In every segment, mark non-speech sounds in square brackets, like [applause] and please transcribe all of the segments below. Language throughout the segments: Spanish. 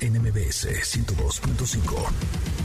NMBS 102.5.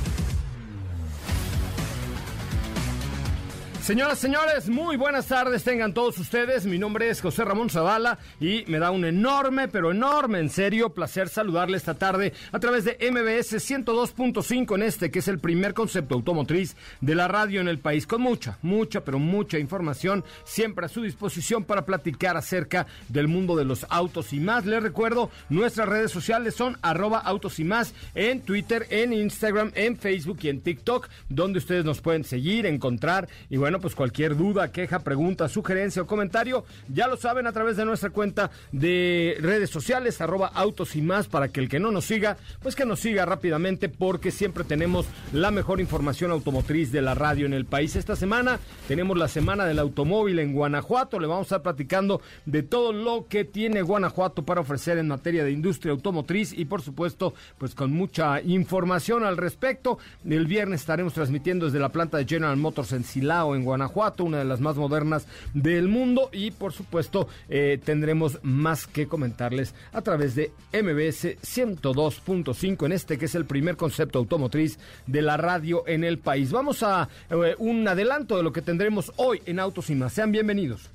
Señoras, señores, muy buenas tardes tengan todos ustedes. Mi nombre es José Ramón Zavala y me da un enorme, pero enorme, en serio, placer saludarle esta tarde a través de MBS 102.5 en este, que es el primer concepto automotriz de la radio en el país, con mucha, mucha, pero mucha información siempre a su disposición para platicar acerca del mundo de los autos y más. Les recuerdo, nuestras redes sociales son arroba autos y más en Twitter, en Instagram, en Facebook y en TikTok, donde ustedes nos pueden seguir, encontrar y bueno, bueno, pues cualquier duda, queja, pregunta, sugerencia o comentario, ya lo saben a través de nuestra cuenta de redes sociales, arroba autos y más, para que el que no nos siga, pues que nos siga rápidamente, porque siempre tenemos la mejor información automotriz de la radio en el país. Esta semana tenemos la semana del automóvil en Guanajuato, le vamos a estar platicando de todo lo que tiene Guanajuato para ofrecer en materia de industria automotriz y por supuesto, pues con mucha información al respecto. El viernes estaremos transmitiendo desde la planta de General Motors en Silao, en Guanajuato, una de las más modernas del mundo y por supuesto eh, tendremos más que comentarles a través de MBS 102.5 en este que es el primer concepto automotriz de la radio en el país. Vamos a eh, un adelanto de lo que tendremos hoy en Autos y más. Sean bienvenidos.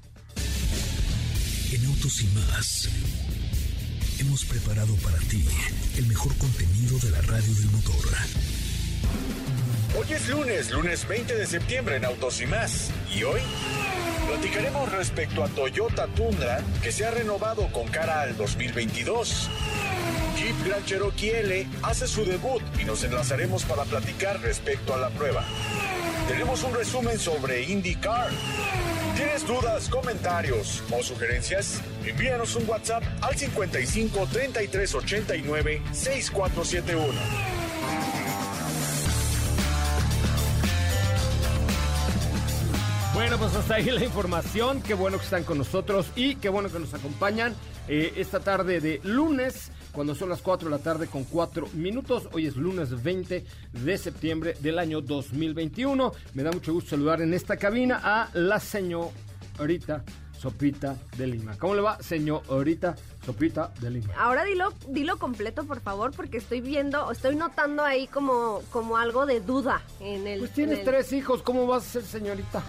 En Autos y más hemos preparado para ti el mejor contenido de la radio del motor. Hoy es lunes, lunes 20 de septiembre en Autos y más. Y hoy platicaremos respecto a Toyota Tundra, que se ha renovado con cara al 2022. Jeep Grand Cherokee L hace su debut y nos enlazaremos para platicar respecto a la prueba. Tenemos un resumen sobre IndyCar. ¿Tienes dudas, comentarios o sugerencias? Envíanos un WhatsApp al 55 33 89 6471. Bueno, pues hasta ahí la información. Qué bueno que están con nosotros y qué bueno que nos acompañan eh, esta tarde de lunes, cuando son las 4 de la tarde con 4 minutos. Hoy es lunes 20 de septiembre del año 2021. Me da mucho gusto saludar en esta cabina a la señorita Sopita de Lima. ¿Cómo le va, señorita Sopita de Lima? Ahora dilo, dilo completo, por favor, porque estoy viendo, estoy notando ahí como, como algo de duda en el. Pues tienes tres hijos, ¿cómo vas a ser señorita?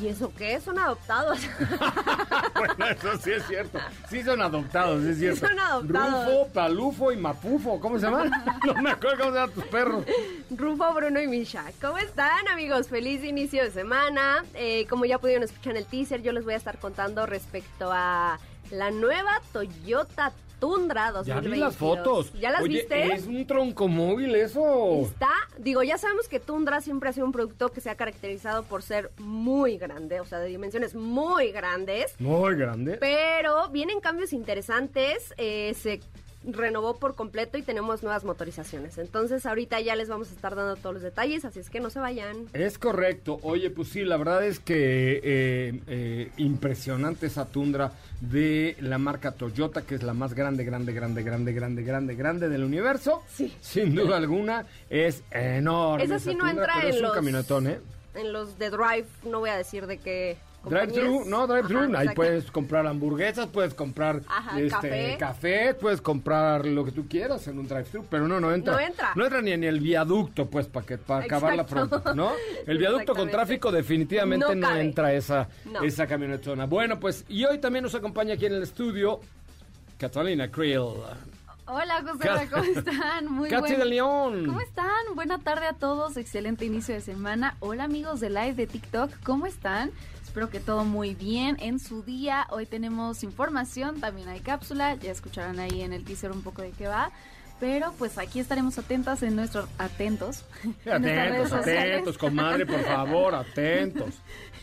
¿Y eso qué? Son adoptados. [laughs] bueno, eso sí es cierto. Sí son adoptados, es cierto. Sí son adoptados. Rufo, Palufo y Mapufo. ¿Cómo se llaman? [laughs] no me acuerdo cómo se llaman tus perros. Rufo, Bruno y Misha. ¿Cómo están, amigos? Feliz inicio de semana. Eh, como ya pudieron escuchar en el teaser, yo les voy a estar contando respecto a la nueva Toyota Tundra 2022. Ya vi las fotos. ¿Ya las Oye, viste? Es un troncomóvil eso. Está, digo, ya sabemos que Tundra siempre ha sido un producto que se ha caracterizado por ser muy grande, o sea, de dimensiones muy grandes. Muy grande. Pero vienen cambios interesantes, eh, se renovó por completo y tenemos nuevas motorizaciones. Entonces ahorita ya les vamos a estar dando todos los detalles, así es que no se vayan. Es correcto. Oye, pues sí, la verdad es que eh, eh, impresionante esa tundra de la marca Toyota, que es la más grande, grande, grande, grande, grande, grande, grande del universo. Sí. Sin duda alguna, es enorme. Esa sí no tundra, entra pero en es un los- camionetón, ¿eh? En los de Drive, no voy a decir de qué. Drive-thru, no, drive-thru. Ahí exacto. puedes comprar hamburguesas, puedes comprar Ajá, este, café. café, puedes comprar lo que tú quieras en un drive-thru, pero no, no entra. No entra. No entra ni en el viaducto, pues, para que para acabarla pronto, ¿no? [laughs] El viaducto con tráfico definitivamente no, entra esa, No. esa camionetona. Bueno, pues, y hoy también nos acompaña aquí en el estudio Catalina Krill. Hola, José, ¿cómo están? [laughs] Muy Katy de León. ¿Cómo están? Buena tarde a todos, excelente inicio de semana. Hola, amigos de Live de TikTok, ¿cómo están? Espero que todo muy bien en su día. Hoy tenemos información, también hay cápsula, ya escucharán ahí en el teaser un poco de qué va. Pero pues aquí estaremos atentas en nuestros atentos. [laughs] atentos, atentos, comadre, por favor, [laughs] atentos.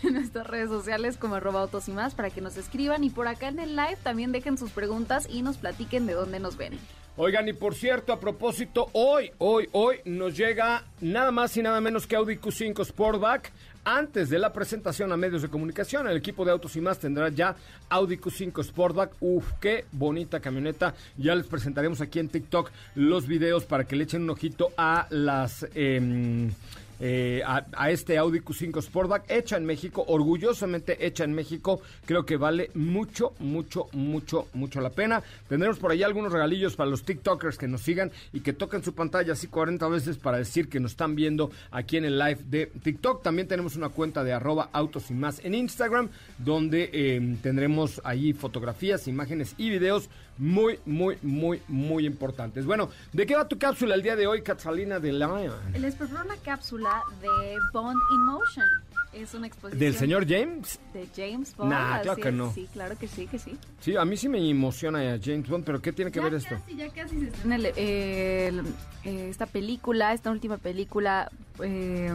en nuestras redes sociales como arroba autos y más para que nos escriban y por acá en el live también dejen sus preguntas y nos platiquen de dónde nos ven. Oigan, y por cierto, a propósito, hoy, hoy, hoy nos llega nada más y nada menos que Audi Q5 Sportback antes de la presentación a medios de comunicación. El equipo de Autos y Más tendrá ya Audi Q5 Sportback. Uf, qué bonita camioneta. Ya les presentaremos aquí en TikTok los videos para que le echen un ojito a las... Em, eh, a, este Audi Q5 Sportback, hecha en México, orgullosamente hecha en México. Creo que vale mucho, mucho, mucho, mucho la pena. Tendremos por ahí algunos regalillos para los TikTokers que nos sigan y que toquen su pantalla así 40 veces para decir que nos están viendo aquí en el live de TikTok. También tenemos una cuenta de arroba autos y más en Instagram, donde eh, tendremos ahí fotografías, imágenes y videos muy, muy, muy, muy importantes. Bueno, ¿de qué va tu cápsula el día de hoy, Catalina de Lion? Les preparó una cápsula de Bond in Motion. Es una exposición. ¿Del señor James? De James Bond. Nah, claro que no. Sí, claro que sí, que sí. Sí, a mí sí me emociona a James Bond, pero ¿qué tiene que ver esto? Ya casi se estrena eh, esta película, esta última película. Eh,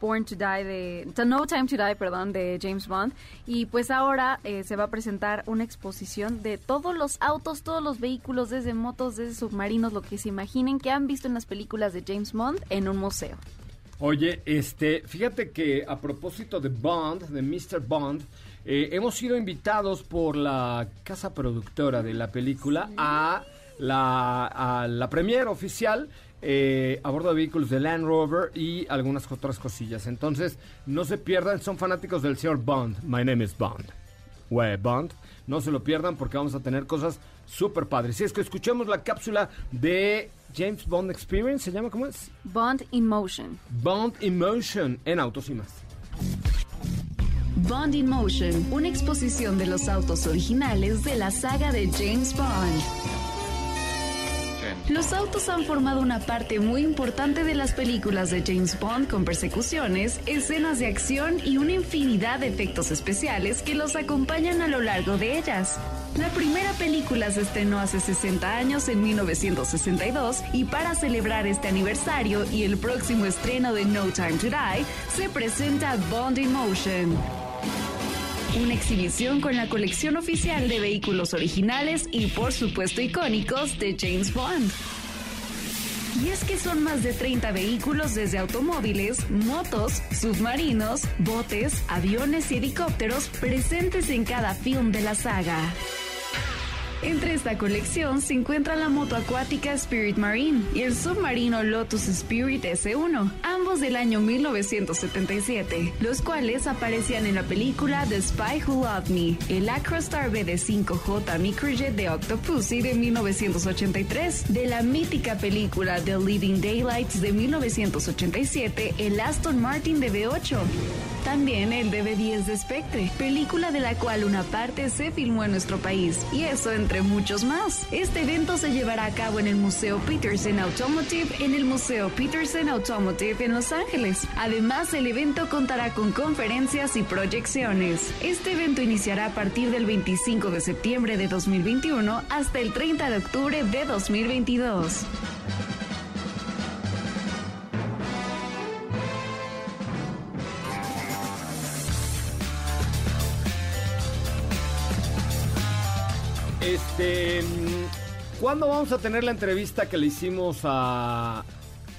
Born to Die de No Time to Die, perdón, de James Bond y pues ahora eh, se va a presentar una exposición de todos los autos, todos los vehículos, desde motos, desde submarinos, lo que se imaginen que han visto en las películas de James Bond en un museo. Oye, este, fíjate que a propósito de Bond, de Mr. Bond, eh, hemos sido invitados por la casa productora de la película a la, a la premier oficial eh, a bordo de vehículos de Land Rover y algunas otras cosillas. Entonces, no se pierdan, son fanáticos del señor Bond. My name is Bond. We Bond. No se lo pierdan porque vamos a tener cosas súper padres. Si es que escuchemos la cápsula de James Bond Experience, ¿se llama cómo es? Bond in Motion. Bond in Motion en Autos y más. Bond in Motion, una exposición de los autos originales de la saga de James Bond. Los autos han formado una parte muy importante de las películas de James Bond con persecuciones, escenas de acción y una infinidad de efectos especiales que los acompañan a lo largo de ellas. La primera película se estrenó hace 60 años en 1962 y para celebrar este aniversario y el próximo estreno de No Time to Die, se presenta Bond in Motion una exhibición con la colección oficial de vehículos originales y por supuesto icónicos de James Bond. Y es que son más de 30 vehículos desde automóviles, motos, submarinos, botes, aviones y helicópteros presentes en cada film de la saga. Entre esta colección se encuentra la moto acuática Spirit Marine y el submarino Lotus Spirit S1, ambos del año 1977, los cuales aparecían en la película The Spy Who Loved Me, el Acrostar BD5J Microjet de Octopussy de 1983, de la mítica película The Living Daylights de 1987, el Aston Martin DB8, también el DB10 de Spectre, película de la cual una parte se filmó en nuestro país, y eso en muchos más. Este evento se llevará a cabo en el Museo Peterson Automotive en el Museo Peterson Automotive en Los Ángeles. Además, el evento contará con conferencias y proyecciones. Este evento iniciará a partir del 25 de septiembre de 2021 hasta el 30 de octubre de 2022. Este, ¿cuándo vamos a tener la entrevista que le hicimos a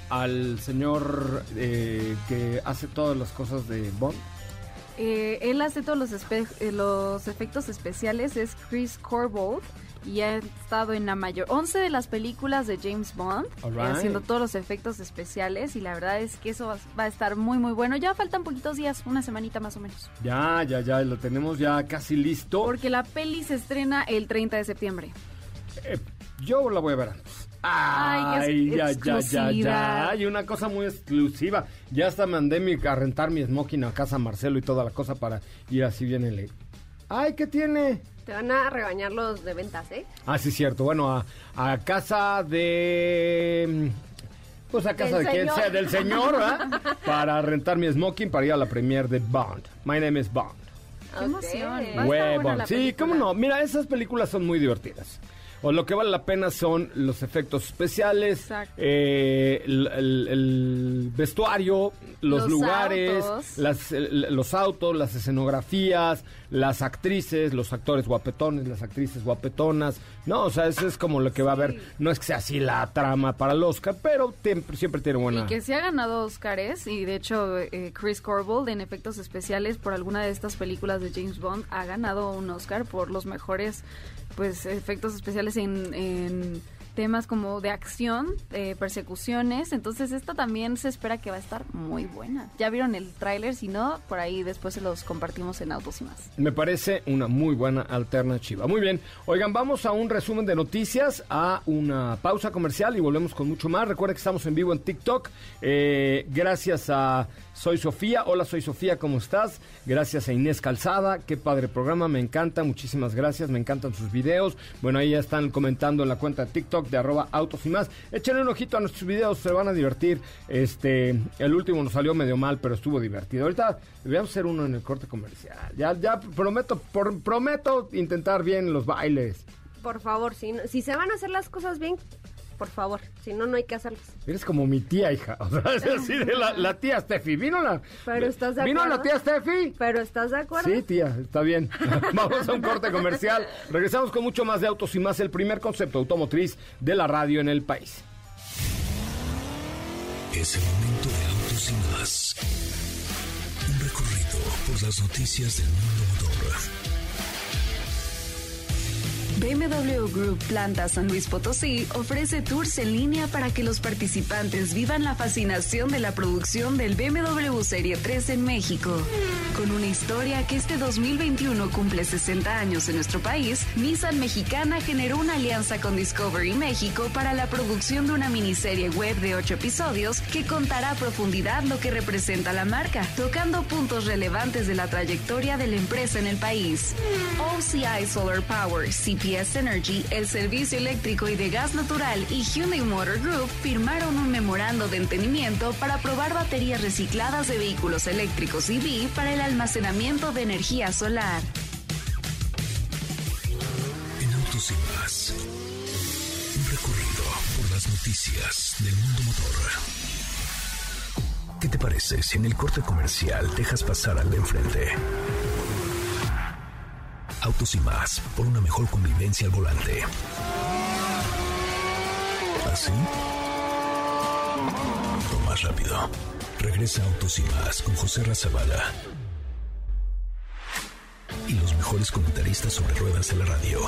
al señor eh, que hace todas las cosas de Bond? Eh, él hace todos los, eh, los efectos especiales, es Chris Corbold y ha estado en la mayor 11 de las películas de James Bond haciendo todos los efectos especiales y la verdad es que eso va, a estar muy muy bueno. Ya faltan poquitos días, una semanita más o menos. Ya, ya, ya, lo tenemos ya casi listo. Porque la peli se estrena el 30 de septiembre. Eh, yo la voy a ver antes. Ay, ya, ya, ya, ya. Hay una cosa muy exclusiva. Ya hasta mandé mi, a rentar mi smoking a casa Marcelo y toda la cosa para ir así bien en Ay, ¿qué tiene? Te van a regañar los de ventas, ¿eh? Ah, sí, cierto. Bueno, a, a casa de... Pues a casa Del de quien sea, del señor, ¿verdad? [laughs] para rentar mi smoking para ir a la premiere de Bond. My name is Bond. Qué emoción. Buena la Sí, película. cómo no. Mira, esas películas son muy divertidas. O lo que vale la pena son los efectos especiales, eh, el, el- el vestuario, los, Los lugares, autos. las, el- los autos, las escenografías, las actrices, los actores guapetones, las actrices guapetonas. No, o sea, eso es como lo que va a haber. No es que sea así la trama para el Oscar, pero siempre tiene buena... Y que se ha ganado Oscars y de hecho eh, Chris Corbold en efectos especiales por alguna de estas películas de James Bond ha ganado un Oscar por los mejores pues efectos especiales en, temas como de acción, persecuciones, entonces esta también se espera que va a estar muy buena. Ya vieron el tráiler, si no, por ahí después se los compartimos en Autos y más. Me parece una muy buena alternativa. Muy bien. Oigan, vamos a un resumen de noticias, a una pausa comercial y volvemos con mucho más. Recuerda que estamos en vivo en TikTok. Eh, gracias a Soy Sofía. Hola, soy Sofía, ¿cómo estás? Gracias a Inés Calzada. Qué padre programa, me encanta. Muchísimas gracias, me encantan sus videos. Bueno, ahí ya están comentando en la cuenta de TikTok de arroba autos y más. Échenle un ojito a nuestros videos, se van a divertir. Este, el último nos salió medio mal, pero estuvo divertido. Ahorita debemos hacer uno en el corte comercial. Ya, ya prometo, prometo intentar bien los bailes. Por favor, si, si se van a hacer las cosas bien, por favor, si no, no hay que hacerlas. Eres como mi tía, hija. [laughs] O sea, es así de la, la tía Steffi. ¿Vino la, Pero estás de ¿Vino la tía Steffi? Pero ¿estás de acuerdo? Sí, tía, está bien. [laughs] Vamos a un corte comercial. Regresamos con mucho más de autos y más, el primer concepto automotriz de la radio en el país. Es el momento de autos y más. Un recorrido por las noticias del mundo BMW Group Planta San Luis Potosí ofrece tours en línea para que los participantes vivan la fascinación de la producción del BMW Serie 3 en México. Con una historia que este 2021 cumple 60 años en nuestro país, Nissan Mexicana generó una alianza con Discovery México para la producción de una miniserie web de 8 episodios que contará a profundidad lo que representa la marca, tocando puntos relevantes de la trayectoria de la empresa en el país. OCI Solar Power, Energy, el Servicio Eléctrico y de Gas Natural y Hyundai Motor Group firmaron un memorando de entendimiento para probar baterías recicladas de vehículos eléctricos EV para el almacenamiento de energía solar. En autos. Un recorrido por las noticias del mundo motor. ¿Qué te parece si en el corte comercial dejas pasar al de enfrente? Autos y más, por una mejor convivencia al volante. ¿Así? O más rápido. Regresa Autos y más con José Razabala. Y los mejores comentaristas sobre ruedas de la radio.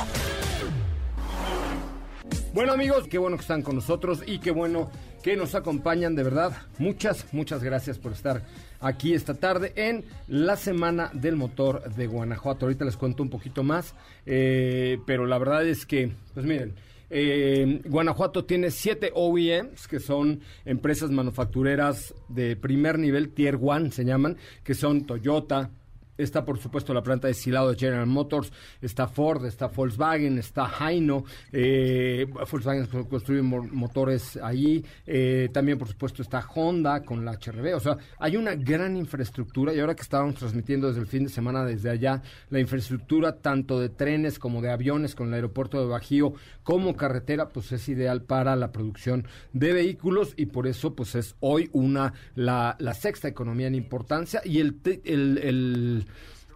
Bueno amigos, qué bueno que están con nosotros y qué bueno que nos acompañan, de verdad. Muchas, muchas gracias por estar aquí esta tarde en la Semana del Motor de Guanajuato. Ahorita les cuento un poquito más, eh, pero la verdad es que, pues miren, eh, Guanajuato tiene siete OEMs, que son empresas manufactureras de primer nivel, Tier 1 se llaman, que son Toyota, Está, por supuesto, la planta de silado de General Motors, está Ford, está Volkswagen, está Haino, eh, Volkswagen construye mo- motores allí, eh, también, por supuesto, está Honda con la HRB, o sea, hay una gran infraestructura y ahora que estábamos transmitiendo desde el fin de semana desde allá, la infraestructura tanto de trenes como de aviones con el aeropuerto de Bajío como carretera, pues es ideal para la producción de vehículos y por eso, pues es hoy una, la, la sexta economía en importancia y el, el, el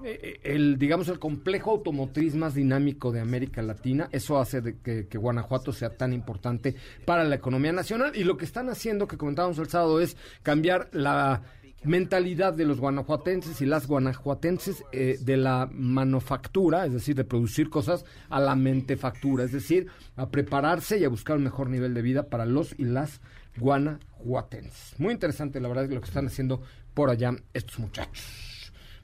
el, digamos, el complejo automotriz más dinámico de América Latina. Eso hace de que, que Guanajuato sea tan importante para la economía nacional. Y lo que están haciendo, que comentábamos el sábado, es cambiar la mentalidad de los guanajuatenses y las guanajuatenses eh, de la manufactura, es decir, de producir cosas, a la mentefactura, es decir, a prepararse y a buscar un mejor nivel de vida para los y las guanajuatenses. Muy interesante, la verdad, lo que están haciendo por allá estos muchachos.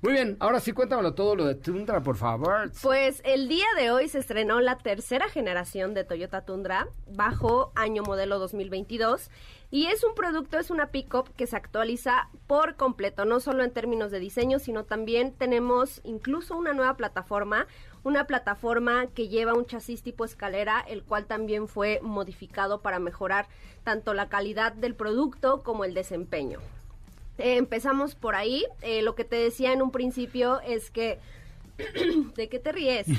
Muy bien, ahora sí cuéntamelo todo lo de Tundra, por favor. Pues el día de hoy se estrenó la tercera generación de Toyota Tundra bajo año modelo 2022 y es un producto, es una pickup que se actualiza por completo, no solo en términos de diseño, sino también tenemos incluso una nueva plataforma, una plataforma que lleva un chasis tipo escalera, el cual también fue modificado para mejorar tanto la calidad del producto como el desempeño. Eh, empezamos por ahí. Eh, lo que te decía en un principio es que... [clears throat] ¿De qué te ríes? [laughs]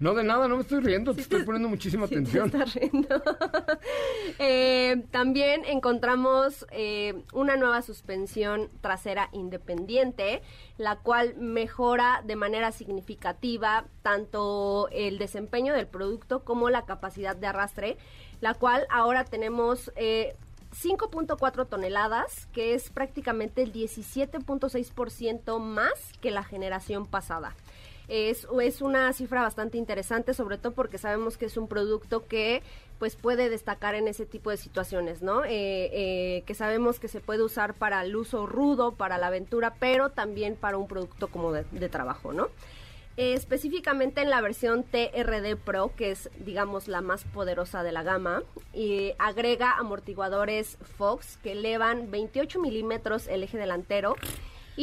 No, de nada, no me estoy riendo, te estoy poniendo muchísima Sí, atención. te estás riendo. [laughs] Eh, también encontramos eh, una nueva suspensión trasera independiente, la cual mejora de manera significativa tanto el desempeño del producto como la capacidad de arrastre, la cual ahora tenemos... eh, 5.4 toneladas, que es prácticamente el 17.6% más que la generación pasada. Es, es una cifra bastante interesante, sobre todo porque sabemos que es un producto que pues puede destacar en ese tipo de situaciones, ¿no? Eh, eh, que sabemos que se puede usar para el uso rudo, para la aventura, pero también para un producto como de, de trabajo, ¿no? Eh, específicamente en la versión TRD Pro, que es, digamos, la más poderosa de la gama, y agrega amortiguadores Fox que elevan 28 milímetros el eje delantero.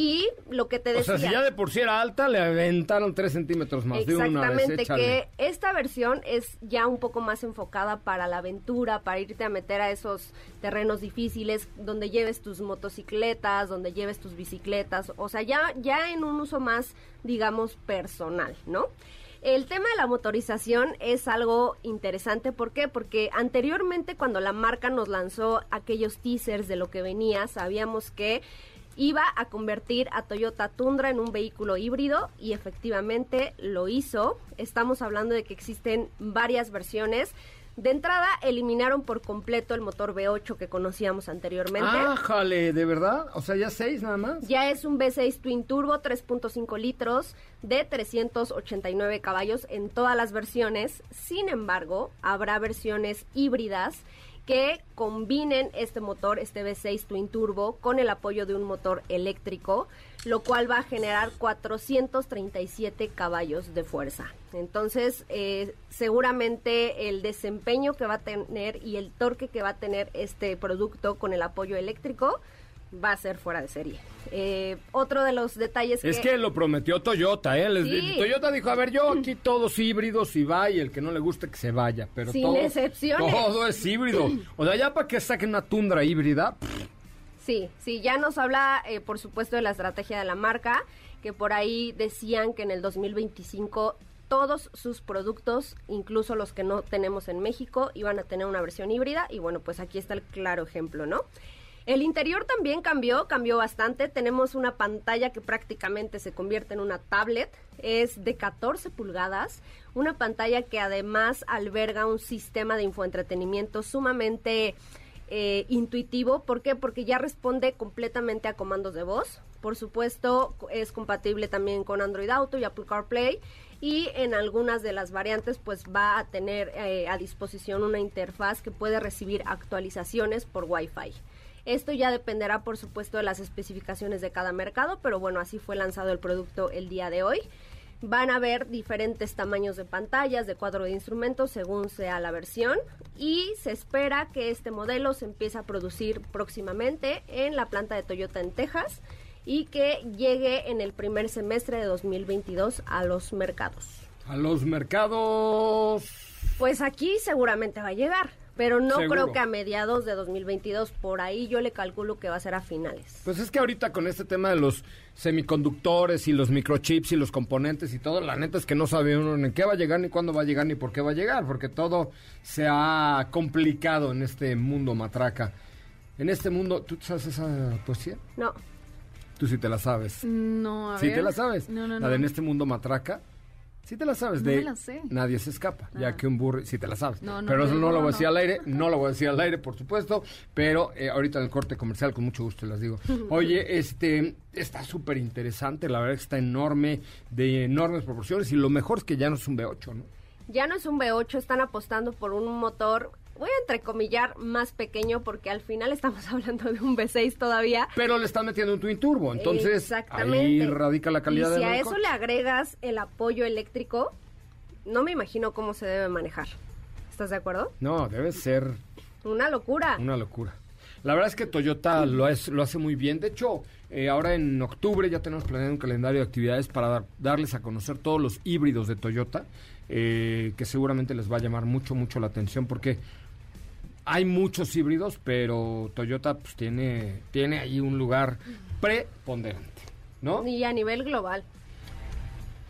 Y lo que te O decía. sea, si ya de por sí era alta, le aventaron 3 centímetros más de una vez. Exactamente, que esta versión es ya un poco más enfocada para la aventura, para irte a meter a esos terrenos difíciles, donde lleves tus motocicletas, donde lleves tus bicicletas, o sea, ya, ya en un uso más, digamos, personal, ¿no? El tema de la motorización es algo interesante, ¿por qué? Porque anteriormente cuando la marca nos lanzó aquellos teasers de lo que venía, sabíamos que iba a convertir a Toyota Tundra en un vehículo híbrido y efectivamente lo hizo. Estamos hablando de que existen varias versiones. De entrada, eliminaron por completo el motor V8 que conocíamos anteriormente. ¡Ájale! ¿De verdad? O sea, ya 6 nada más. Ya es un V6 Twin Turbo 3.5 litros de 389 caballos en todas las versiones. Sin embargo, habrá versiones híbridas que combinen este motor, este V6 Twin Turbo, con el apoyo de un motor eléctrico, lo cual va a generar 437 caballos de fuerza. Entonces, eh, seguramente el desempeño que va a tener y el torque que va a tener este producto con el apoyo eléctrico va a ser fuera de serie. Eh, otro de los detalles Es que lo prometió Toyota, ¿eh? Les- Sí. Toyota dijo, a ver, yo aquí todos híbridos y va, y el que no le guste que se vaya. Pero Sin todo, excepciones. Todo es híbrido. O sea, ya para que saquen una tundra híbrida, Sí, sí, ya nos habla, eh, por supuesto, de la estrategia de la marca, que por ahí decían que en el 2025 todos sus productos, incluso los que no tenemos en México, iban a tener una versión híbrida y bueno, pues aquí está el claro ejemplo, ¿no? El interior también cambió, cambió bastante. Tenemos una pantalla que prácticamente se convierte en una tablet. Es de 14 pulgadas. Una pantalla que además alberga un sistema de infoentretenimiento sumamente eh, intuitivo. ¿Por qué? Porque ya responde completamente a comandos de voz. Por supuesto, es compatible también con Android Auto y Apple CarPlay. Y en algunas de las variantes, pues va a tener eh, a disposición una interfaz que puede recibir actualizaciones por Wi-Fi. Esto ya dependerá, por supuesto, de las especificaciones de cada mercado, pero bueno, así fue lanzado el producto el día de hoy. Van a haber diferentes tamaños de pantallas, de cuadro de instrumentos, según sea la versión. Y se espera que este modelo se empiece a producir próximamente en la planta de Toyota en Texas y que llegue en el primer semestre de 2022 a los mercados. a los mercados... Pues aquí seguramente va a llegar, pero no Seguro. creo que a mediados de 2022, por ahí yo le calculo que va a ser a finales. Pues es que ahorita con este tema de los semiconductores y los microchips y los componentes y todo, la neta es que no sabe uno ni qué va a llegar, ni cuándo va a llegar, ni por qué va a llegar, porque todo se ha complicado en este mundo matraca. En este mundo, ¿tú sabes esa poesía? No, Tú sí te la sabes. No, a ¿Sí ver. te la sabes? No, no, La no. de en este mundo matraca. Sí te la sabes. No de me la sé. Nadie se escapa, ya Ah. que un burro... Sí te la sabes. No, no, pero eso no lo voy a decir no. al aire. No lo voy a decir al aire, por supuesto. Pero eh, ahorita en el corte comercial, con mucho gusto las digo. [laughs] Oye, este... Está súper interesante. La verdad que está enorme, de enormes proporciones. Y lo mejor es que ya no es un V8, ¿no? ya no es un V8, están apostando por un motor voy a entrecomillar más pequeño porque al final estamos [laughs] hablando de un V6 todavía. Pero le están metiendo un Twin Turbo, entonces Exactamente. ahí radica la calidad y si del a eso le agregas el apoyo eléctrico, no me imagino cómo se debe manejar. ¿Estás de acuerdo? No, debe ser Una locura. Una locura. La verdad es que Toyota lo, es- lo hace muy bien. De hecho, eh, ahora en octubre ya tenemos planeado un calendario de actividades para dar- darles a conocer todos los híbridos de Toyota, eh, que seguramente les va a llamar mucho, mucho la atención porque hay muchos híbridos, pero Toyota pues, tiene, tiene ahí un lugar preponderante, ¿no? Y a nivel global.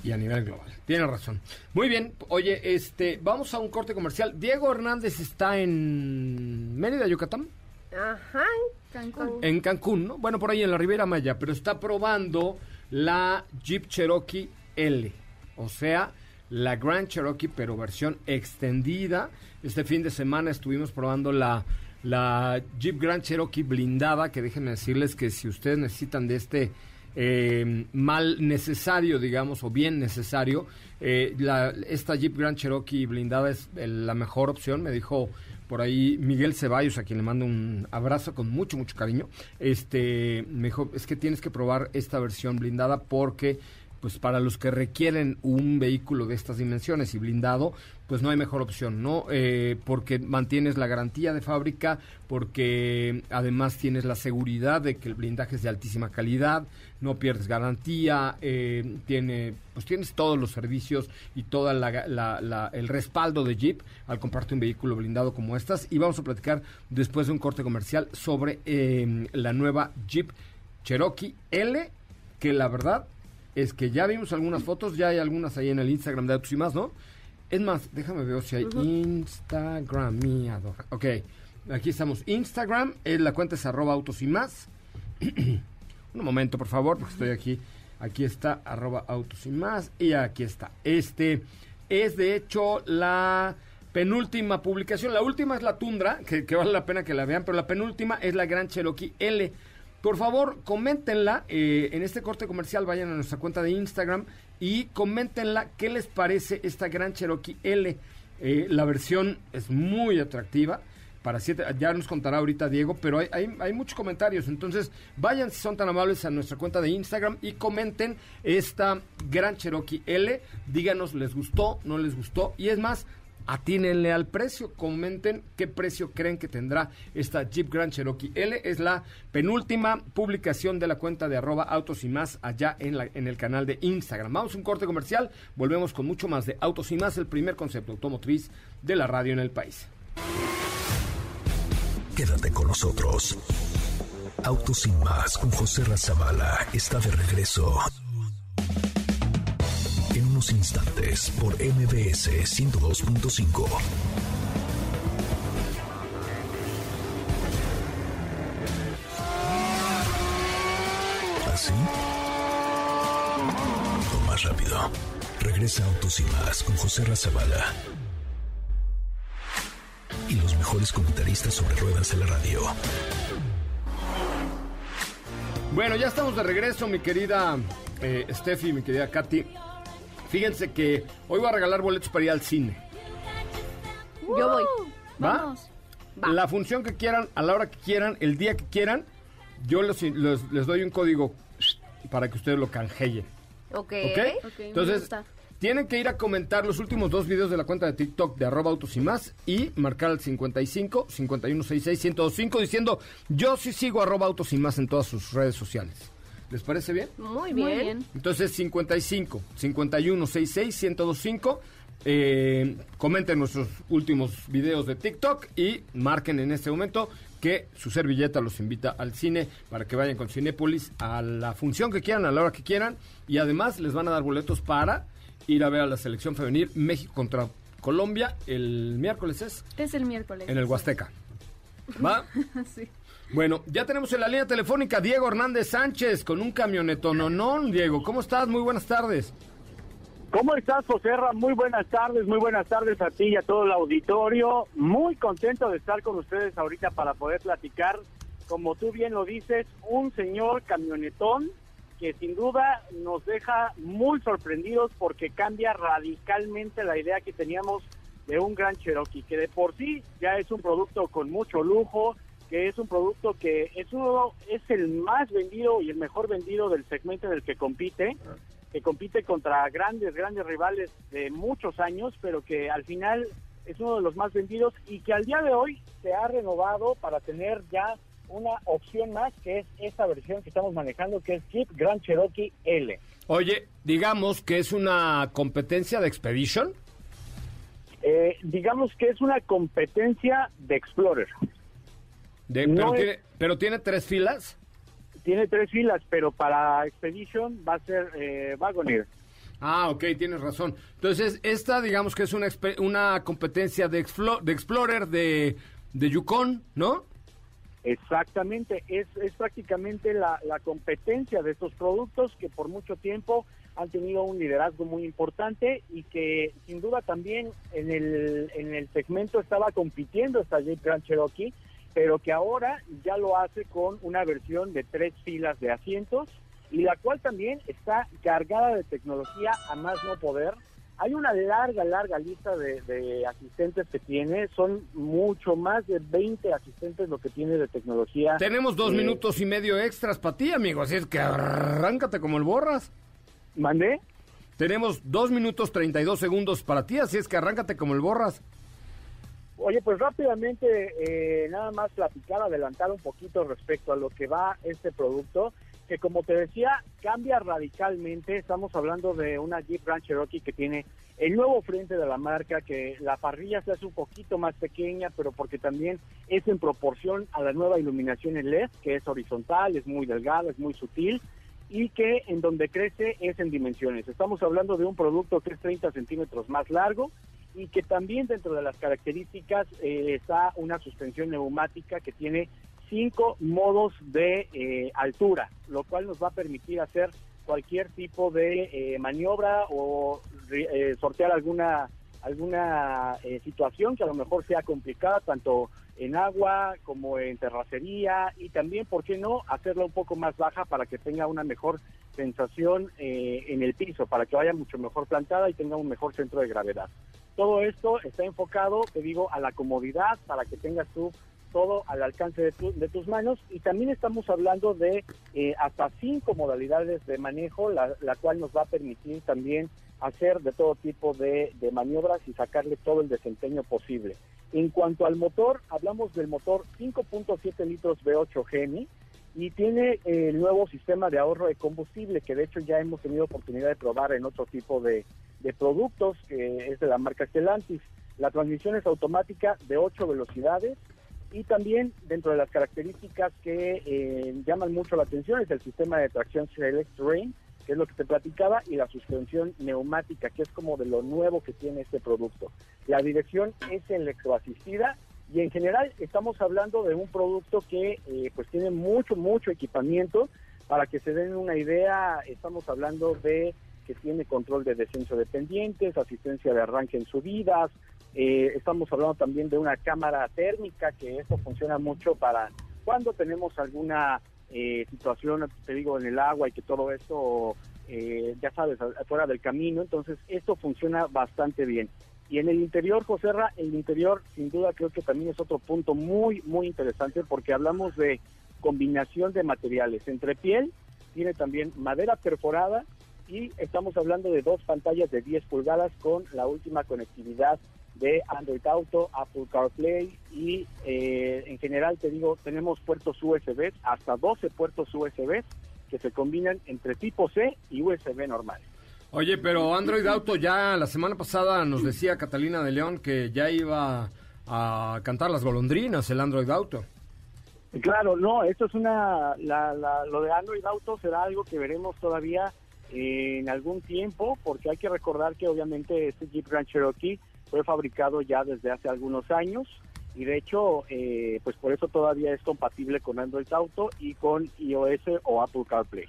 y a nivel global. Tiene razón. Muy bien, oye, este, vamos a un corte comercial. Diego Hernández está en Mérida, Yucatán. Ajá. Cancún. En Cancún, ¿no? Bueno, por ahí en la Riviera Maya, pero está probando la Jeep Cherokee L, o sea, la Grand Cherokee, pero versión extendida. Este fin de semana estuvimos probando la, la Jeep Grand Cherokee blindada, que déjenme decirles que si ustedes necesitan de este eh, mal necesario, digamos, o bien necesario, eh, la- esta Jeep Grand Cherokee blindada es eh, la mejor opción, me dijo por ahí Miguel Ceballos, a quien le mando un abrazo con mucho, mucho cariño. Este, me dijo, es que tienes que probar esta versión blindada porque, pues para los que requieren un vehículo de estas dimensiones y blindado, pues no hay mejor opción, ¿no? Eh, porque mantienes la garantía de fábrica, porque además tienes la seguridad de que el blindaje es de altísima calidad, no pierdes garantía, eh, tiene, pues tienes todos los servicios y la- la- el respaldo de Jeep al comprarte un vehículo blindado como estas. Y vamos a platicar después de un corte comercial sobre eh, la nueva Jeep Cherokee L, que la verdad es que ya vimos algunas fotos, ya hay algunas ahí en el Instagram de Autos y más, ¿no? Es más, déjame ver si hay Instagramiador. Ok, aquí estamos. Instagram, eh, la cuenta es arroba autos y más. [clears throat] Un momento, por favor, porque estoy aquí. Aquí está, arroba autos y más. Y aquí está. Este es, de hecho, la penúltima publicación. La última es la Tundra, que, que vale la pena que la vean, pero la penúltima es la Gran Cherokee L. Por favor, coméntenla. eh, en este corte comercial vayan a nuestra cuenta de Instagram y coméntenla qué les parece esta Gran Cherokee L. Eh, la versión es muy atractiva. Para siete, ya nos contará ahorita Diego, pero hay, hay, hay muchos comentarios. Entonces, vayan si son tan amables a nuestra cuenta de Instagram y comenten esta Gran Cherokee L. Díganos, ¿les gustó? ¿No les gustó? Y es más, atínenle al precio. Comenten qué precio creen que tendrá esta Jeep Grand Cherokee L. Es la penúltima publicación de la cuenta de arroba autos y más allá en, en el canal de Instagram. Vamos a un corte comercial. Volvemos con mucho más de autos y más, el primer concepto automotriz de la radio en el país. Quédate con nosotros. Autos sin más con José Razabala está de regreso. En instantes por MBS 102.5. ¿Así? O más rápido. Regresa Autos y más con José Razabala. Y los mejores comentaristas sobre ruedas de la radio. Bueno, ya estamos de regreso, mi querida eh, Steffi, mi querida Katy. Fíjense que hoy voy a regalar boletos para ir al cine. Yo voy. ¿Va? Vamos. Va. La función que quieran, a la hora que quieran, el día que quieran, yo los- los- les doy un código para que ustedes lo canjeen. Ok. ¿Ok? Ok, me Entonces, gusta. tienen que ir a comentar los últimos dos videos de la cuenta de TikTok de arroba autos y más y marcar al 55 5166 1025 diciendo yo sí sigo arroba autos y más en todas sus redes sociales. ¿Les parece bien? Muy bien. Muy bien. Entonces 55 51 66 1025 eh, comenten nuestros últimos videos de TikTok y marquen en este momento que su servilleta los invita al cine para que vayan con Cinépolis a la función que quieran, a la hora que quieran y además les van a dar boletos para ir a ver a la selección femenil México contra Colombia el miércoles es Es el miércoles. en el Huasteca. ¿Va? [laughs] Sí. Bueno, ya tenemos en la línea telefónica Diego Hernández Sánchez con un camioneto. No, no, Diego, ¿cómo estás? Muy buenas tardes. ¿Cómo estás, José Ra? Muy buenas tardes, muy buenas tardes a ti y a todo el auditorio. Muy contento de estar con ustedes ahorita para poder platicar, como tú bien lo dices, un señor camionetón que sin duda nos deja muy sorprendidos porque cambia radicalmente la idea que teníamos de un Gran Cherokee, que de por sí ya es un producto con mucho lujo, que es un producto que es uno es el más vendido y el mejor vendido del segmento en el que compite, que compite contra grandes grandes rivales de muchos años, pero que al final es uno de los más vendidos y que al día de hoy se ha renovado para tener ya una opción más que es esta versión que estamos manejando que es Jeep Grand Cherokee L. Oye, digamos que es una competencia de Expedition. Eh, digamos que es una competencia de Explorer. De, No pero, es- tiene, pero tiene tres filas. Tiene tres filas, pero para Expedition va a ser eh, Wagoneer. Ah, ok, tienes razón. Entonces, esta digamos que es una, una competencia de, Explo- de Explorer de, de Yukon, ¿no? Exactamente, es, es prácticamente la, la competencia de estos productos que por mucho tiempo han tenido un liderazgo muy importante y que sin duda también en el, en el segmento estaba compitiendo esta Jeep Grand Cherokee, pero que ahora ya lo hace con una versión de tres filas de asientos y la cual también está cargada de tecnología a más no poder. Hay una larga, larga lista de, de asistentes que tiene, son mucho más de 20 asistentes lo que tiene de tecnología. Tenemos dos Eh, minutos y medio extras para ti, amigo, así es que arráncate como el borras. ¿Mandé? Tenemos dos minutos 32 segundos para ti, así es que arráncate como el borras. Oye, pues rápidamente, eh, nada más platicar, adelantar un poquito respecto a lo que va este producto, que como te decía, cambia radicalmente. Estamos hablando de una Jeep Grand que tiene el nuevo frente de la marca, que la parrilla se hace un poquito más pequeña, pero porque también es en proporción a la nueva iluminación en LED, que es horizontal, es muy delgada, es muy sutil y que en donde crece es en dimensiones. Estamos hablando de un producto que es 30 centímetros más largo y que también dentro de las características eh, está una suspensión neumática que tiene cinco modos de eh, altura, lo cual nos va a permitir hacer cualquier tipo de eh, maniobra o eh, sortear alguna alguna situación que a lo mejor sea complicada tanto en agua como en terracería y también, ¿por qué no?, hacerla un poco más baja para que tenga una mejor sensación eh, en el piso, para que vaya mucho mejor plantada y tenga un mejor centro de gravedad. Todo esto está enfocado, te digo, a la comodidad, para que tengas tú todo al alcance de, tu- de tus manos y también estamos hablando de eh, hasta cinco modalidades de manejo, la, la cual nos va a permitir también hacer de todo tipo de, de maniobras y sacarle todo el desempeño posible. En cuanto al motor, hablamos del motor 5.7 litros V8 Gemi y tiene eh, el nuevo sistema de ahorro de combustible que de hecho ya hemos tenido oportunidad de probar en otro tipo de, de productos que es de la marca Stellantis. La transmisión es automática de 8 velocidades y también dentro de las características que eh, llaman mucho la atención es el sistema de tracción Select Terrain, que es lo que te platicaba, y la suspensión neumática, que es como de lo nuevo que tiene este producto. La dirección es electroasistida y en general estamos hablando de un producto que eh, pues tiene mucho, mucho equipamiento. Para que se den una idea, estamos hablando de que tiene control de descenso de pendientes, asistencia de arranque en subidas, eh, estamos hablando también de una cámara térmica, que esto funciona mucho para cuando tenemos alguna eh, situación, te digo, en el agua y que todo esto, eh, ya sabes, a- afuera del camino. Entonces, esto funciona bastante bien. Y en el interior, Joserra, el interior sin duda creo que también es otro punto muy, muy interesante porque hablamos de combinación de materiales. Entre piel, tiene también madera perforada y estamos hablando de dos pantallas de 10 pulgadas con la última conectividad de Android Auto, Apple CarPlay y eh, en general te digo, tenemos puertos USB, hasta 12 puertos USB que se combinan entre tipo C y USB normal. Oye, pero Android Auto ya la semana pasada nos decía Catalina de León que ya iba a cantar las golondrinas el Android Auto. Claro, no, esto es una, la, la- lo de Android Auto será algo que veremos todavía en algún tiempo, porque hay que recordar que obviamente este Jeep Grand Cherokee fue fabricado ya desde hace algunos años y de hecho, eh, pues por eso todavía es compatible con Android Auto y con iOS o Apple CarPlay.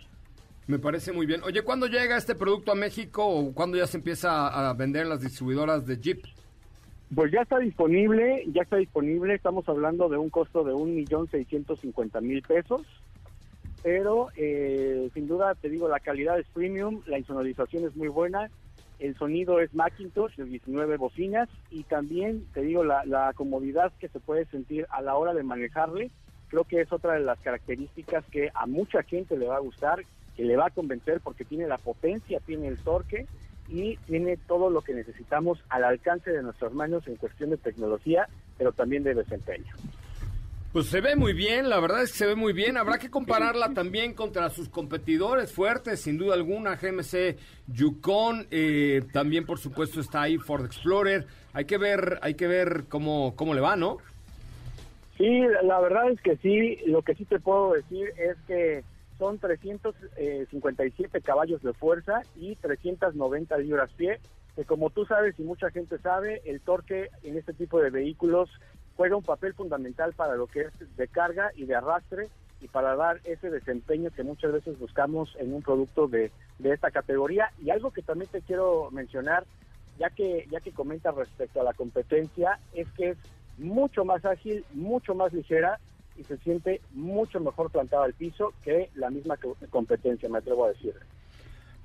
Me parece muy bien. Oye, ¿cuándo llega este producto a México o cuándo ya se empieza a vender en las distribuidoras de Jeep? Pues ya está disponible, ya está disponible, estamos hablando de un costo de un millón seiscientos cincuenta mil pesos, pero eh, sin duda te digo, la calidad es premium, la insonorización es muy buena el sonido es Macintosh, de 19 bocinas y también, te digo, la, la comodidad que se puede sentir a la hora de manejarle, creo que es otra de las características que a mucha gente le va a gustar, que le va a convencer porque tiene la potencia, tiene el torque y tiene todo lo que necesitamos al alcance de nuestras manos en cuestión de tecnología, pero también de desempeño. Pues se ve muy bien, la verdad es que se ve muy bien. Habrá que compararla también contra sus competidores fuertes, sin duda alguna. GMC Yukon, eh, también por supuesto está ahí Ford Explorer. Hay que ver, hay que ver cómo, cómo le va, ¿no? Sí, la verdad es que sí. Lo que sí te puedo decir es que son 357 caballos de fuerza y 390 libras pie. Que como tú sabes y mucha gente sabe, el torque en este tipo de vehículos juega un papel fundamental para lo que es de carga y de arrastre y para dar ese desempeño que muchas veces buscamos en un producto de, de esta categoría. Y algo que también te quiero mencionar, ya que, ya que comentas respecto a la competencia, es que es mucho más ágil, mucho más ligera y se siente mucho mejor plantada al piso que la misma competencia, me atrevo a decir.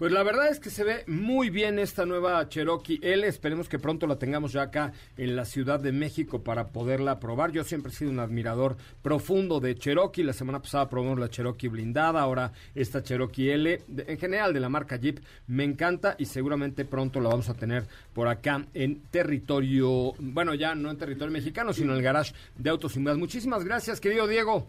Pues la verdad es que se ve muy bien esta nueva Cherokee L. Esperemos que pronto la tengamos ya acá en la Ciudad de México para poderla probar. Yo siempre he sido un admirador profundo de Cherokee. La semana pasada probamos la Cherokee blindada, ahora esta Cherokee L. en general de la marca Jeep me encanta y seguramente pronto la vamos a tener por acá en territorio, bueno ya no en territorio mexicano, sino en el garage de Autos y. Muchísimas gracias, querido Diego.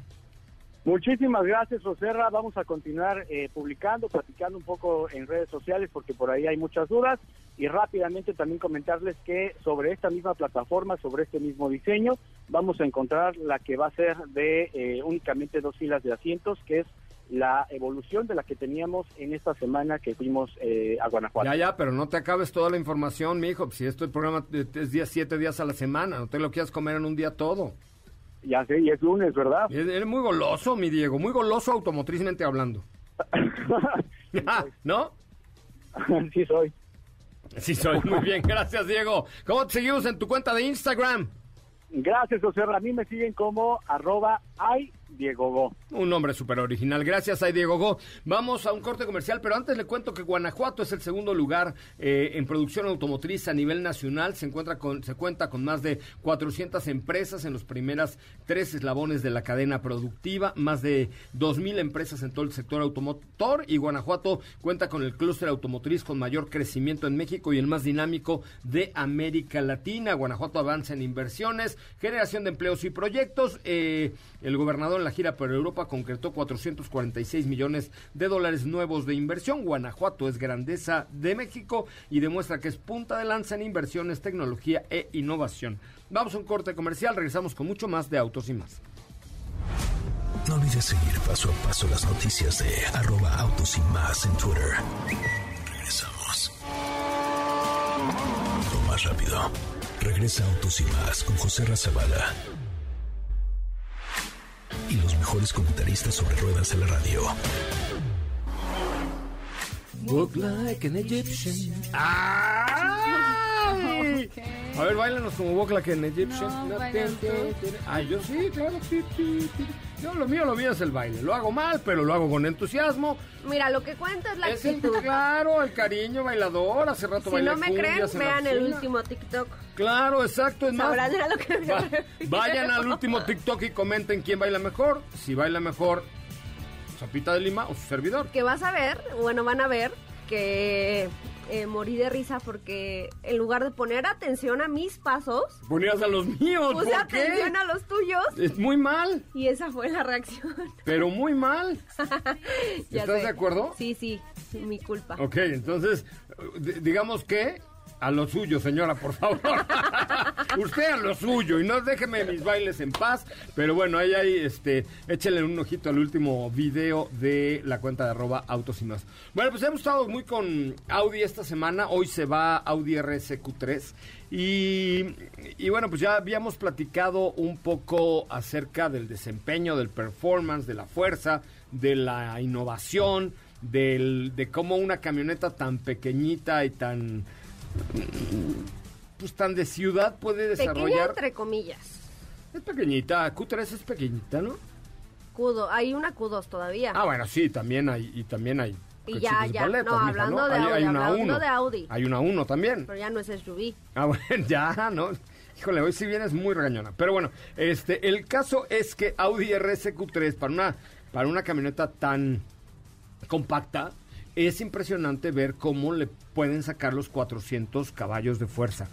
Muchísimas gracias, Oserra. Vamos a continuar eh, publicando, platicando un poco en redes sociales porque por ahí hay muchas dudas y rápidamente también comentarles que sobre esta misma plataforma, sobre este mismo diseño, vamos a encontrar la que va a ser de eh, únicamente dos filas de asientos, que es la evolución de la que teníamos en esta semana que fuimos eh, a Guanajuato. Ya, ya, pero no te acabes toda la información, mi hijo. Si esto el programa es día siete días a la semana, no te lo quieras comer en un día todo. Ya sé, y es lunes, ¿verdad? Eres muy goloso, mi Diego, muy goloso automotrizmente hablando. [laughs] [laughs] ¿No? Sí soy. Sí soy, muy bien, gracias Diego. ¿Cómo te seguimos en tu cuenta de Instagram? Gracias, José. A mí me siguen como arroba ay Diego Go. Un nombre súper original. Gracias a Diego Go. Vamos a un corte comercial, pero antes le cuento que Guanajuato es el segundo lugar eh, en producción automotriz a nivel nacional. Se, encuentra con, se cuenta con más de 400 empresas en los primeras tres eslabones de la cadena productiva, más de 2.000 empresas en todo el sector automotor y Guanajuato cuenta con el clúster automotriz con mayor crecimiento en México y el más dinámico de América Latina. Guanajuato avanza en inversiones, generación de empleos y proyectos. Eh, el gobernador en la gira por Europa concretó 446 millones de dólares nuevos de inversión. Guanajuato es grandeza de México y demuestra que es punta de lanza en inversiones, tecnología e innovación. Vamos a un corte comercial, regresamos con mucho más de Autos y más. No olvides seguir paso a paso las noticias de arroba autos y más en Twitter. Regresamos. Lo más rápido. Regresa Autos y más con José Razabala y los mejores comentaristas sobre ruedas en la radio. Walk like an Egyptian. ¡Ay! [laughs] A ver, bailanos como Walk like an Egyptian. No, bailan tú. Ah, yo sí, claro. Yo lo mío, lo mío es el baile. Lo hago mal, pero lo hago con entusiasmo. Mira, lo que cuenta es la Es el, claro, el cariño bailador. Hace rato Si no me creen, vean el último TikTok. Claro, exacto. Es más, Sabrán a lo que me Va- vayan al último TikTok y comenten quién baila mejor. Si baila mejor, Zapita de Lima o su servidor. Que vas a ver, bueno, van a ver que eh, morí de risa porque en lugar de poner atención a mis pasos, Ponías a los míos, puse ¿por qué? atención a los tuyos Es muy mal, y esa fue la reacción. pero muy mal. [laughs] ¿Estás sé. de acuerdo? Sí, sí, mi culpa. Ok, entonces, d- digamos que a lo suyo, señora, por favor. [laughs] Usted a lo suyo y no déjeme mis bailes en paz. Pero bueno, ahí hay, este, échale un ojito al último video de la cuenta de arroba autos y más. Bueno, pues hemos estado muy con Audi esta semana. Hoy se va Audi RSQ3. Y, y bueno, pues ya habíamos platicado un poco acerca del desempeño, del performance, de la fuerza, de la innovación, del, de cómo una camioneta tan pequeñita y tan pues tan de ciudad puede Pequeña desarrollar entre comillas. es pequeñita Q3 es pequeñita no Q2, hay una Q2 todavía. ah bueno sí también hay y también hay Y ya, ya, no, mija, hablando de Hay- Audi, hay una hablando uno. de Audi. Hay una 1 también. Pero ya no es SUV. Ah, [laughs] bueno, ya, ¿no? Híjole, hoy sí vienes muy regañona. Pero bueno, este, el caso es que Audi RSQ3 para una, para una camioneta tan compacta, es impresionante ver cómo le pueden sacar los 400 caballos de fuerza.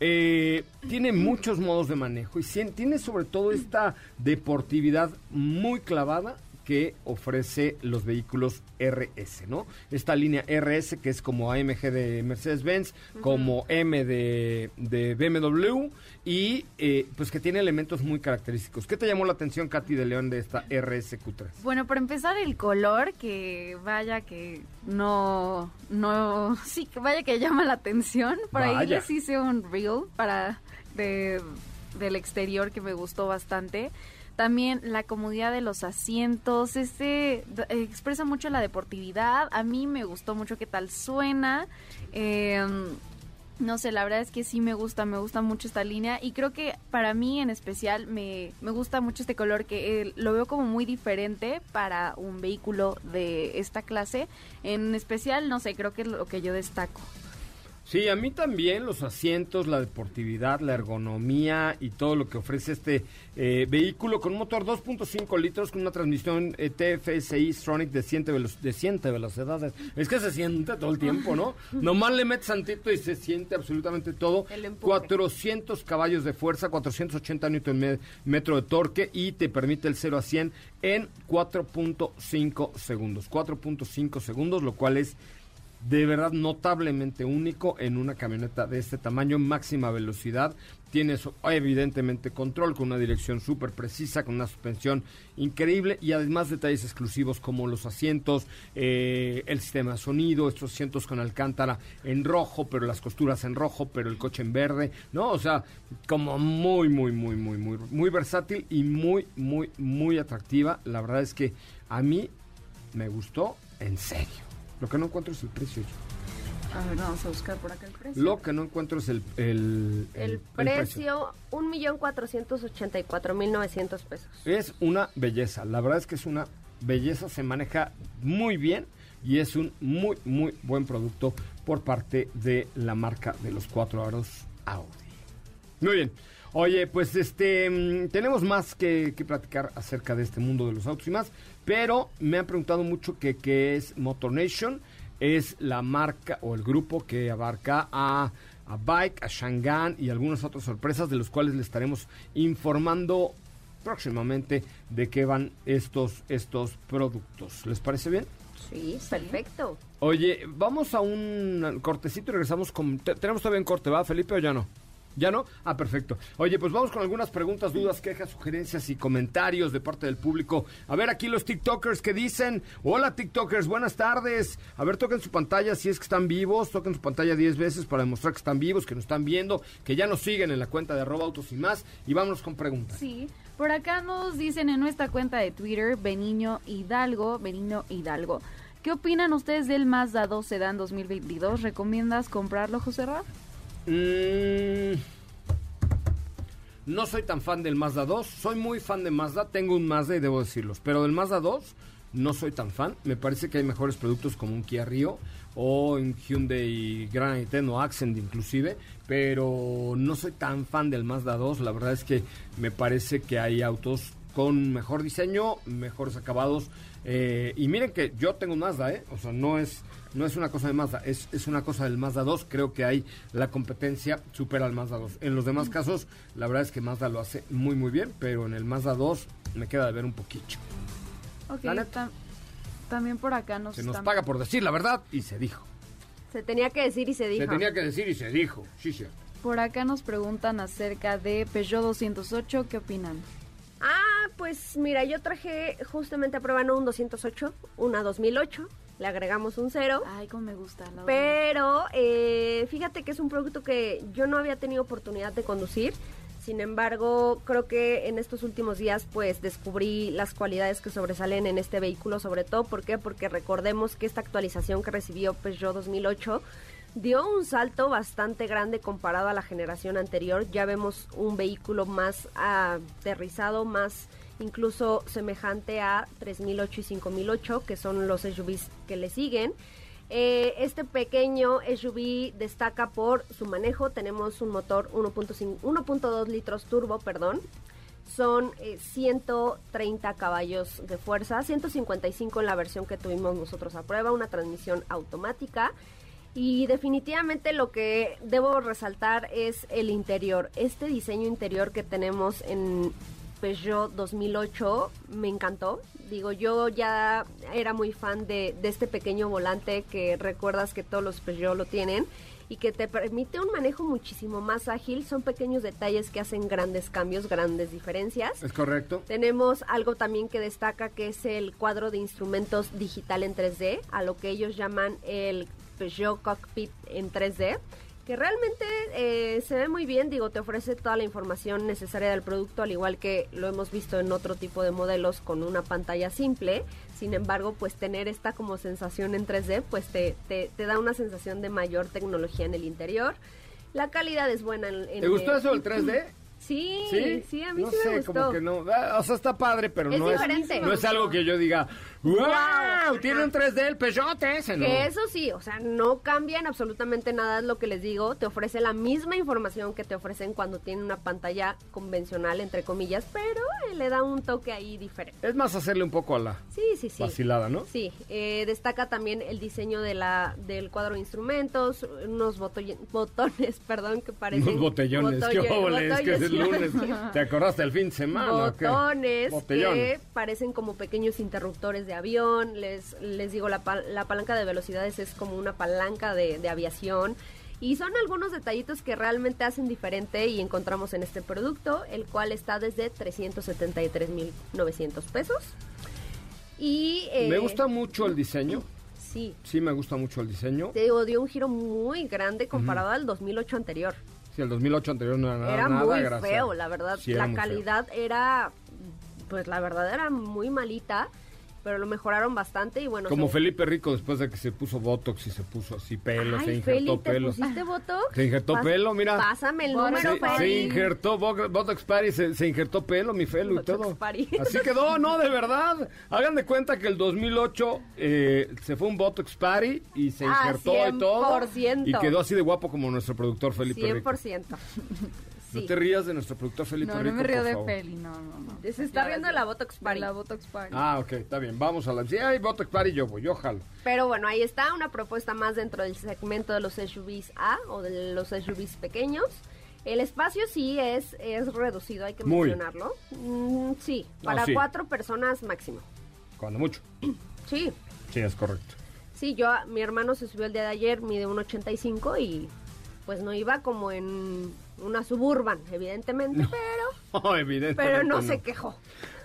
Eh, tiene muchos modos de manejo y tiene sobre todo esta deportividad muy clavada que ofrece los vehículos RS, ¿no? Esta línea RS que es como AMG de Mercedes-Benz, como M de, de BMW y eh, pues que tiene elementos muy característicos. ¿Qué te llamó la atención, Katy de León, de esta RSQ3? Bueno, para empezar el color, que vaya que no, no, sí, que vaya que llama la atención. Por ahí Vaya. les hice un reel para de, del exterior que me gustó bastante. También la comodidad de los asientos, este expresa mucho la deportividad. A mí me gustó mucho qué tal suena. Eh, no sé, la verdad es que sí me gusta, me gusta mucho esta línea y creo que para mí en especial me, me gusta mucho este color que eh, lo veo como muy diferente para un vehículo de esta clase. En especial, no sé, creo que es lo que yo destaco. Sí, a mí también los asientos, la deportividad, la ergonomía y todo lo que ofrece este eh, vehículo con un motor 2.5 litros con una transmisión eh, TFSI Stronic de 100, velo- de 100 velocidades. Es que se siente todo el tiempo, ¿no? [laughs] Nomás le metes tantito y se siente absolutamente todo. El empuje. 400 caballos de fuerza, 480 newton me- metro de torque y te permite el 0 a 100 en 4.5 segundos. 4.5 segundos, lo cual es de verdad notablemente único en una camioneta de este tamaño, máxima velocidad. Tienes evidentemente control con una dirección súper precisa, con una suspensión increíble y además detalles exclusivos como los asientos, eh, el sistema de sonido, estos asientos con alcántara en rojo, pero las costuras en rojo, pero el coche en verde, ¿no? O sea, como muy, muy, muy, muy, muy, muy versátil y muy, muy, muy atractiva. La verdad es que a mí me gustó en serio. Lo que no encuentro es el precio. yo. A ver, vamos a buscar por acá el precio. Lo que no encuentro es el, el, El, precio, un millón cuatrocientos ochenta y cuatro mil novecientos pesos. Es una belleza. La verdad es que es una belleza. Se maneja muy bien y es un muy, muy buen producto por parte de la marca de los cuatro aros Audi. Muy bien. Oye, pues este mm, tenemos más que, que platicar acerca de este mundo de los autos y más, pero me han preguntado mucho que qué es Motor Nation. Es la marca o el grupo que abarca a, a Bike, a Shangan y algunas otras sorpresas de los cuales le estaremos informando próximamente de qué van estos, estos productos. ¿Les parece bien? Sí, perfecto. Oye, vamos a un cortecito y regresamos con... te- Tenemos todavía un corte, ¿va, Felipe, o ya no? ¿Ya no? Ah, perfecto. Oye, pues vamos con algunas preguntas, dudas, quejas, sugerencias y comentarios de parte del público. A ver, aquí los TikTokers que dicen, hola TikTokers, buenas tardes. A ver, toquen su pantalla si es que están vivos, toquen su pantalla 10 veces para demostrar que están vivos, que nos están viendo, que ya nos siguen en la cuenta de arroba autos y más. Y vámonos con preguntas. Sí, por acá nos dicen en nuestra cuenta de Twitter, Beniño Hidalgo, Benigno Hidalgo. ¿Qué opinan ustedes del Mazda 2 Sedan 2022? ¿Recomiendas comprarlo, José Ra? Mm, no soy tan fan del Mazda 2. Soy muy fan de Mazda. Tengo un Mazda y debo decirlos. Pero del Mazda 2 no soy tan fan. Me parece que hay mejores productos como un Kia Rio o un Hyundai Grand i10 o Accent inclusive. Pero no soy tan fan del Mazda 2. La verdad es que me parece que hay autos con mejor diseño, mejores acabados. Eh, y miren que yo tengo un Mazda, ¿eh? O sea, no es, no es una cosa de Mazda, es, es una cosa del Mazda 2. Creo que ahí la competencia supera al Mazda 2. En los demás casos, la verdad es que Mazda lo hace muy, muy bien, pero en el Mazda 2 me queda de ver un poquito. Ok, tam- también por acá nos Se nos están- paga por decir la verdad y se dijo. Se tenía que decir y se dijo. Se tenía que decir y se dijo. Sí, sí. Por acá nos preguntan acerca de Peugeot 208, ¿qué opinan? Ah, pues mira, yo traje justamente a prueba no un 208, una 2008. Le agregamos un cero. Ay, cómo me gusta. la. Pero eh, fíjate que es un producto que yo no había tenido oportunidad de conducir. Sin embargo, creo que en estos últimos días pues descubrí las cualidades que sobresalen en este vehículo, sobre todo, ¿por qué? Porque recordemos que esta actualización que recibió Peugeot 2008 dio un salto bastante grande comparado a la generación anterior. Ya vemos un vehículo más aterrizado, más incluso semejante a 3008 y 5008, que son los SUVs que le siguen. Eh, este pequeño SUV destaca por su manejo. Tenemos un motor 1.2 litros turbo, perdón. Son 130 eh, caballos de fuerza, 155 en la versión que tuvimos nosotros a prueba, una transmisión automática. Y definitivamente lo que debo resaltar es el interior. Este diseño interior que tenemos en Peugeot 2008 me encantó. Digo, yo ya era muy fan de, este pequeño volante que recuerdas que todos los Peugeot lo tienen y que te permite un manejo muchísimo más ágil. Son pequeños detalles que hacen grandes cambios, grandes diferencias. Es correcto. Tenemos algo también que destaca que es el cuadro de instrumentos digital en 3D, a lo que ellos llaman el Peugeot Cockpit en 3D que realmente eh, se ve muy bien, digo, te ofrece toda la información necesaria del producto, al igual que lo hemos visto en otro tipo de modelos con una pantalla simple. Sin embargo, pues tener esta como sensación en 3D, pues te, te, da una sensación de mayor tecnología en el interior. La calidad es buena. En, ¿Te gustó eso del 3D? [clears throat] Sí, sí, a mí no sí sé, me gustó. como que no, ah, o sea, está padre, pero no, es, no es algo que yo diga, ¡Wow! Tiene un 3D el Peugeot ese, ¿no? Que eso sí, o sea, no cambian absolutamente nada, es lo que les digo. Te ofrece la misma información que te ofrecen cuando tienen una pantalla convencional, entre comillas, pero eh, le da un toque ahí diferente. Es más hacerle un poco a la sí, sí, sí. vacilada, ¿no? Sí, eh, destaca también el diseño de la, del cuadro de instrumentos, unos botones, [laughs] perdón, que parecen... Unos botellones, qué que es el lunes. [laughs] ¿Te acordaste del fin de semana? Botones que parecen como pequeños interruptores de avión, les, les digo, la, la palanca de velocidades es como una palanca de, de aviación. Y son algunos detallitos que realmente hacen diferente y encontramos en este producto, el cual está desde 373.900 pesos. Y, me gusta mucho el diseño. Sí. Sí, me gusta mucho el diseño. Te digo, dio un giro muy grande comparado al 2008 anterior. Sí, el 2008 anterior no era nada Era muy feo, la verdad. la calidad era, pues la verdad era muy malita pero lo mejoraron bastante y bueno. Como Felipe Rico después de que se puso Botox y se puso así pelo, se injertó ¿te pelo. pusiste Botox? Se injertó pelo, mira. Pásame el número, se, se injertó Botox Party, se, se, injertó pelo, mi Felo y todo. [laughs] Así quedó, no, de verdad. Hagan de cuenta que el 2008 eh, se fue un Botox Party y se ah, injertó y todo. Y quedó así de guapo como nuestro productor Felipe 100%. No te rías de nuestro productor Felipe No, no me río de Feli, no, no, no. Se está riendo de la Botox Party. la Botox Party. Ah, ok, está bien. Vamos a la... Si hay Botox Party, yo voy, yo jalo. Pero bueno, ahí está una propuesta más dentro del segmento de los SUVs A o de los SUVs pequeños. El espacio sí es, es reducido, hay que mencionarlo. Mm, sí, para cuatro personas máximo. Cuando mucho. [clears throat] Sí. Sí, es correcto. Sí, yo, mi hermano se subió el día de ayer, mide 1,85 y pues no iba como en una suburban, evidentemente, pero, [laughs] pero no, se quejó.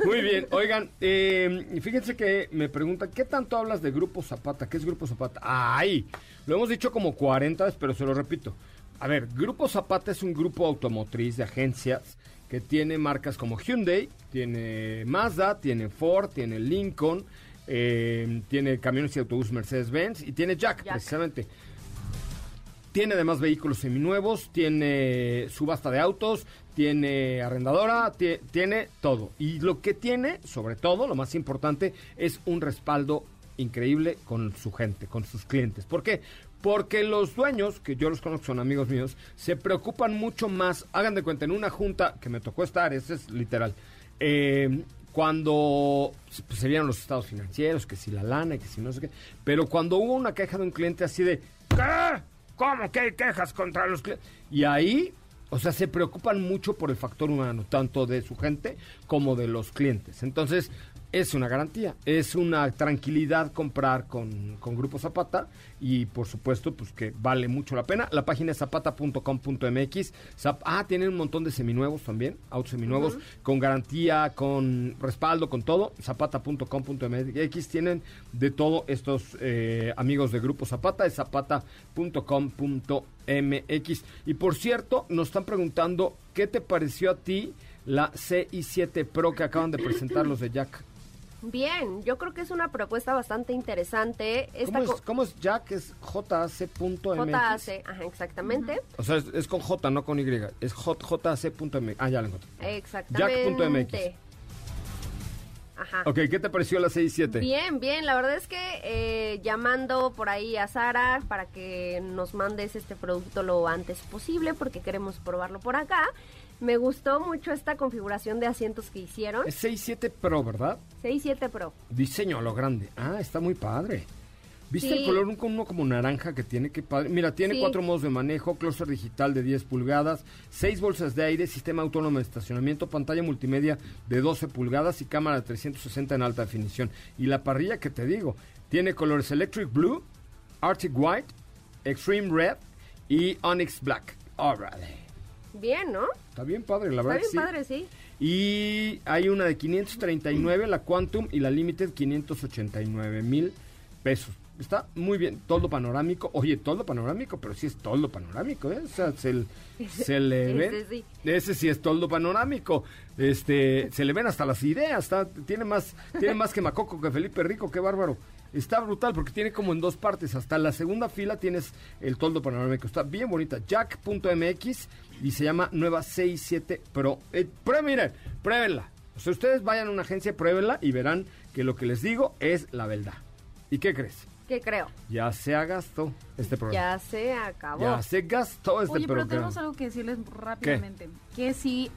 Muy bien, [laughs] oigan, eh, fíjense que me preguntan, ¿qué tanto hablas de Grupo Zapata? ¿Qué es Grupo Zapata? ¡Ay! Lo hemos dicho como 40 veces, pero se lo repito. A ver, Grupo Zapata es un grupo automotriz de agencias que tiene marcas como Hyundai, tiene Mazda, tiene Ford, tiene Lincoln, eh, tiene camiones y autobús Mercedes-Benz y tiene Jack, precisamente. Tiene además vehículos seminuevos, tiene subasta de autos, tiene arrendadora, tiene todo. Y lo que tiene, sobre todo, lo más importante, es un respaldo increíble con su gente, con sus clientes. ¿Por qué? Porque los dueños, que yo los conozco, son amigos míos, se preocupan mucho más. Hagan de cuenta, en una junta que me tocó estar, ese es literal. Eh, cuando pues, se vieron los estados financieros, que si la lana, que si no sé qué. Pero cuando hubo una queja de un cliente así de, ¿qué? ¿Cómo que hay quejas contra los clientes? Y ahí, o sea, se preocupan mucho por el factor humano, tanto de su gente como de los clientes. Entonces, es una garantía, es una tranquilidad comprar con, con, Grupo Zapata y por supuesto pues que vale mucho la pena. La página es zapata.com.mx. ah, tienen un montón de seminuevos también, autos seminuevos con garantía, con respaldo, con todo. Zapata.com.mx tienen de todo estos eh, amigos de Grupo Zapata, es zapata.com.mx. Y por cierto, nos están preguntando, ¿qué te pareció a ti la CI7 Pro que acaban de presentar los de Jack? Bien, yo creo que es una propuesta bastante interesante. Esta ¿Cómo es, ¿Cómo es Jack? Es jac.mx. JAC, ajá, exactamente. O sea, es, es con J, no con Y. Es jac.mx. Ah, ya lo encontré. Exactamente. Jack.mx. Ajá. Ok, ¿qué te pareció la 6 y 7? Bien, bien, la verdad es que eh, llamando por ahí a Sara para que nos mandes este producto lo antes posible porque queremos probarlo por acá. Me gustó mucho esta configuración de asientos que hicieron. Es 6 7 Pro, ¿verdad? 6-7 Pro. Diseño a lo grande. Ah, está muy padre. ¿Viste Sí. el color? Un- Uno como naranja que tiene que padre. Mira, tiene Sí. cuatro modos de manejo, clúster digital de 10 pulgadas, seis bolsas de aire, sistema autónomo de estacionamiento, pantalla multimedia de 12 pulgadas y cámara de 360 en alta definición. Y la parrilla que te digo, tiene colores Electric Blue, Arctic White, Extreme Red y Onyx Black. Bien, ¿no? Está bien padre, la Está verdad. bien que sí. padre, sí. Y hay una de 539, la Quantum, y la Limited 589 mil pesos. Está muy bien, toldo panorámico. Oye, toldo panorámico, pero sí es toldo panorámico, ¿eh? O sea, se, [laughs] le Ese ve. sí. Ese sí es toldo panorámico. Este, se le ven hasta las ideas. Está, tiene más, tiene más que Macoco, que Felipe Rico, qué bárbaro. Está brutal porque tiene como en dos partes. Hasta la segunda fila tienes el toldo panorámico. Está bien bonita. Jack.mx y se llama Nueva 67 Pro. Eh, prueben, miren, pruébenla. O sea, ustedes vayan a una agencia, pruébenla y verán que lo que les digo es la verdad. ¿Y qué crees? ¿Qué creo? Ya se gastó este programa. Ya se acabó. Ya se gastó este Oye, pero programa. tenemos algo que decirles rápidamente. Que si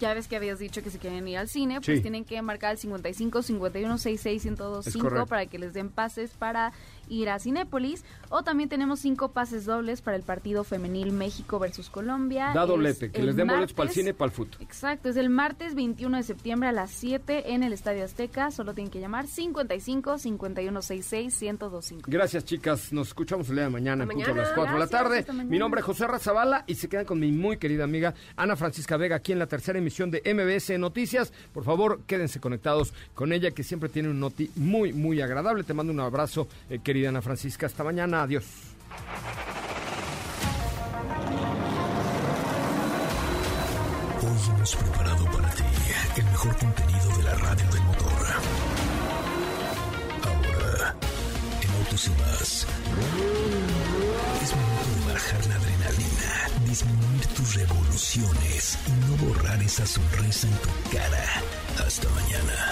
ya ves que habías dicho que si quieren ir al cine, pues Sí. tienen que marcar el 55 51 66 Es 1025 correcto. para que les den pases para ir a Cinépolis. O también tenemos cinco pases dobles para el partido femenil México versus Colombia. Da doblete, que les den boletos para el cine y para el fútbol. Exacto, es el martes 21 de septiembre a las 7 en el Estadio Azteca. Solo tienen que llamar 55 51 66 1025. Gracias, chicas. Nos escuchamos el día de mañana, en punto a las mañana. 4 de la tarde. Mi nombre es José Razabala y se quedan con mi muy querida amiga Ana Francisca Vega aquí en la tercera emisión de MBS Noticias. Por favor, quédense conectados con ella que siempre tiene un noti muy, muy agradable. Te mando un abrazo, eh, querida Ana Francisca. Hasta mañana. Adiós. Hoy hemos preparado para ti el mejor contenido de la radio del motor. Ahora, en Autos y más, es momento de bajar la adrenalina, disminuir tus revoluciones y no borrar esa sonrisa en tu cara. Hasta mañana.